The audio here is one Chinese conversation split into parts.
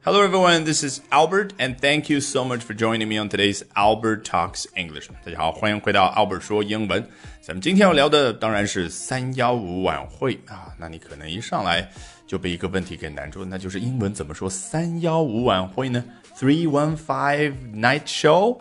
Hello, everyone. This is Albert, and thank you so much for joining me on today's Albert Talks English. 大家好，欢迎回到 Albert 说英文。咱们今天要聊的当然是三幺五晚会啊。那你可能一上来就被一个问题给难住，那就是英文怎么说三幺五晚会呢？Three one five night show，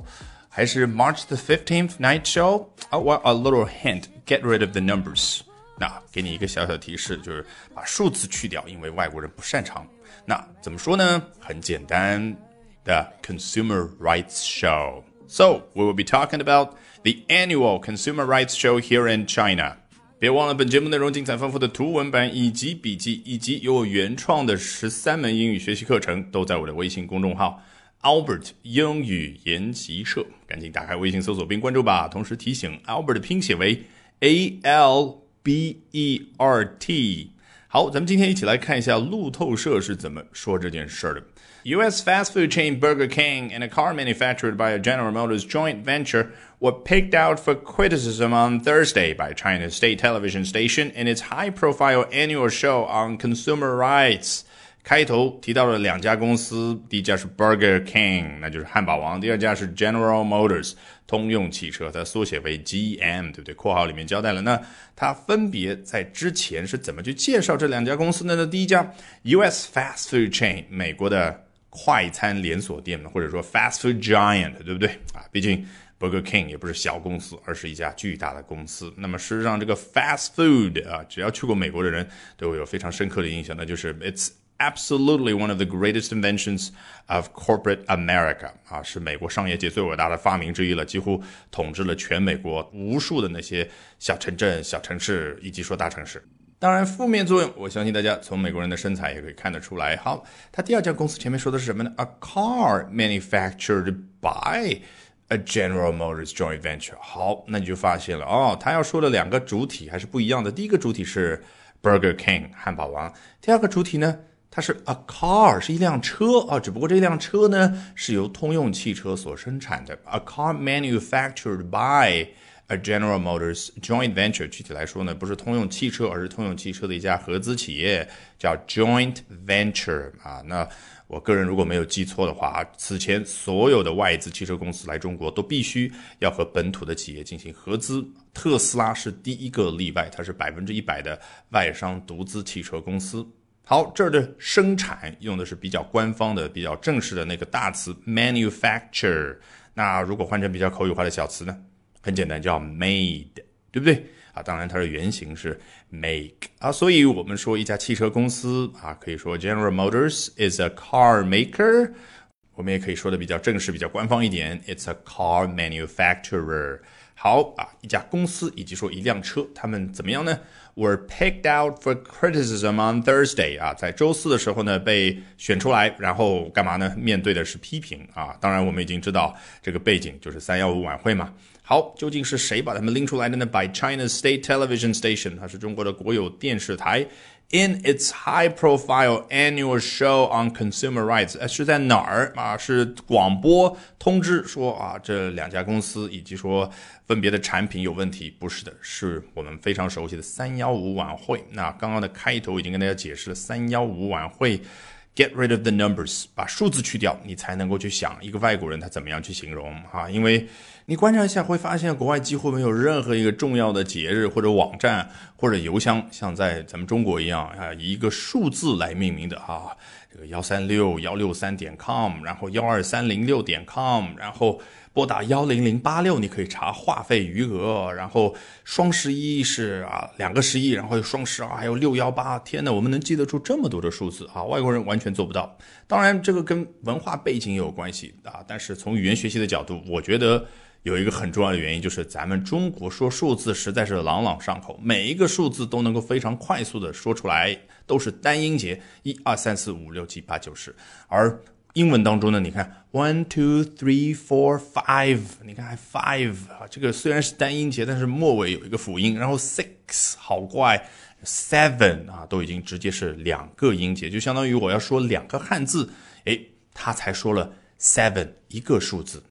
还是 March the fifteenth night show？啊、oh,，well a little hint. Get rid of the numbers. 那给你一个小小提示，就是把数字去掉，因为外国人不擅长。那怎么说呢？很简单，The Consumer Rights Show. So we will be talking about the annual Consumer Rights Show here in China. 别忘了，本节目内容精彩丰富的图文版以及笔记，以及由我原创的十三门英语学习课程，都在我的微信公众号 Albert 英语研习社。赶紧打开微信搜索并关注吧。同时提醒，Albert 拼写为 A L B E R T。好，咱们今天一起来看一下路透社是怎么说这件事的。U.S. fast food chain Burger King and a car manufactured by a General Motors joint venture were picked out for criticism on Thursday by China's state television station in its high-profile annual show on consumer rights. 开头提到了两家公司，第一家是 Burger King，那就是汉堡王；第二家是 General Motors，通用汽车，它缩写为 GM，对不对？括号里面交代了，那它分别在之前是怎么去介绍这两家公司呢？那第一家 U.S. fast food chain，美国的快餐连锁店，或者说 fast food giant，对不对啊？毕竟 Burger King 也不是小公司，而是一家巨大的公司。那么事实上，这个 fast food 啊，只要去过美国的人都会有非常深刻的印象，那就是 it's absolutely one of the greatest inventions of corporate America 啊，是美国商业界最伟大的发明之一了，几乎统治了全美国无数的那些小城镇、小城市以及说大城市。当然，负面作用，我相信大家从美国人的身材也可以看得出来。好，他第二家公司前面说的是什么呢？A car manufactured by a General Motors joint venture。好，那你就发现了哦，他要说的两个主体还是不一样的。第一个主体是 Burger King 汉堡王，第二个主体呢？它是 a car，是一辆车啊，只不过这辆车呢是由通用汽车所生产的。A car manufactured by a General Motors joint venture，具体来说呢，不是通用汽车，而是通用汽车的一家合资企业，叫 joint venture 啊。那我个人如果没有记错的话，此前所有的外资汽车公司来中国都必须要和本土的企业进行合资，特斯拉是第一个例外，它是百分之一百的外商独资汽车公司。好，这儿的生产用的是比较官方的、比较正式的那个大词 manufacture。那如果换成比较口语化的小词呢？很简单，叫 made，对不对？啊，当然它的原型是 make 啊。所以我们说一家汽车公司啊，可以说 General Motors is a car maker。我们也可以说的比较正式、比较官方一点，It's a car manufacturer。好啊，一家公司以及说一辆车，他们怎么样呢？Were picked out for criticism on Thursday 啊，在周四的时候呢被选出来，然后干嘛呢？面对的是批评啊。当然，我们已经知道这个背景就是三幺五晚会嘛。好，究竟是谁把他们拎出来的呢？By China's state television station，它是中国的国有电视台。In its high-profile annual show on consumer rights，是在哪儿啊？是广播通知说啊，这两家公司以及说分别的产品有问题？不是的，是我们非常熟悉的三幺五晚会。那刚刚的开头已经跟大家解释了三幺五晚会。Get rid of the numbers，把数字去掉，你才能够去想一个外国人他怎么样去形容哈。因为你观察一下，会发现国外几乎没有任何一个重要的节日或者网站或者邮箱像在咱们中国一样啊，以一个数字来命名的哈。这个幺三六幺六三点 com，然后幺二三零六点 com，然后。拨打幺零零八六，你可以查话费余额。然后双十一是啊两个十一，然后双十二还有六幺八。天呐，我们能记得住这么多的数字啊？外国人完全做不到。当然，这个跟文化背景有关系啊。但是从语言学习的角度，我觉得有一个很重要的原因，就是咱们中国说数字实在是朗朗上口，每一个数字都能够非常快速的说出来，都是单音节，一二三四五六七八九十，而。英文当中呢，你看 one two three four five，你看还 five 啊，这个虽然是单音节，但是末尾有一个辅音。然后 six 好怪，seven 啊都已经直接是两个音节，就相当于我要说两个汉字，诶，他才说了 seven 一个数字。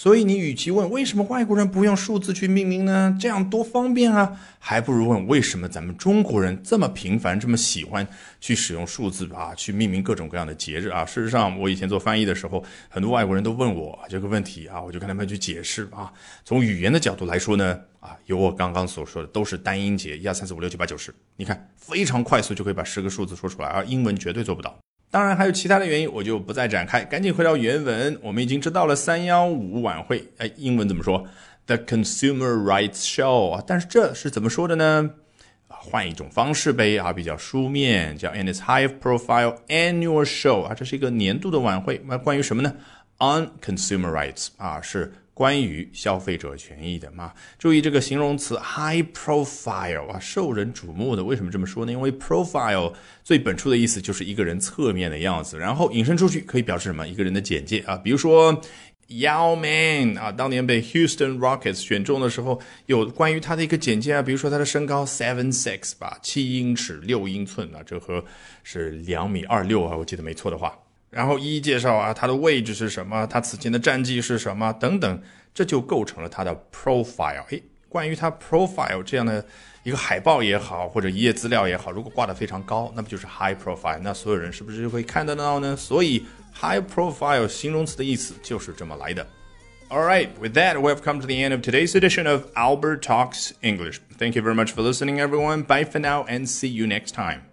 所以你与其问为什么外国人不用数字去命名呢？这样多方便啊！还不如问为什么咱们中国人这么频繁、这么喜欢去使用数字啊，去命名各种各样的节日啊。事实上，我以前做翻译的时候，很多外国人都问我这个问题啊，我就跟他们去解释啊。从语言的角度来说呢，啊，有我刚刚所说的都是单音节，一二三四五六七八九十，你看非常快速就可以把十个数字说出来，而英文绝对做不到。当然还有其他的原因，我就不再展开。赶紧回到原文，我们已经知道了三幺五晚会，哎，英文怎么说？The Consumer Rights Show 啊，但是这是怎么说的呢？换一种方式呗啊，比较书面，叫 And its high-profile annual show 啊，这是一个年度的晚会。那关于什么呢？On consumer rights 啊，是。关于消费者权益的嘛，注意这个形容词 high profile 啊，受人瞩目的。为什么这么说呢？因为 profile 最本初的意思就是一个人侧面的样子，然后引申出去可以表示什么？一个人的简介啊。比如说 Yao Ming 啊，当年被 Houston Rockets 选中的时候，有关于他的一个简介啊。比如说他的身高 seven six 吧，七英尺六英寸啊，这和是两米二六啊，我记得没错的话。然后一一介绍啊，他的位置是什么，他此前的战绩是什么等等，这就构成了他的 profile。诶，关于他 profile 这样的一个海报也好，或者一页资料也好，如果挂得非常高，那不就是 high profile？那所有人是不是就会看得到呢？所以 high profile 形容词的意思就是这么来的。All right, with that, we've come to the end of today's edition of Albert Talks English. Thank you very much for listening, everyone. Bye for now, and see you next time.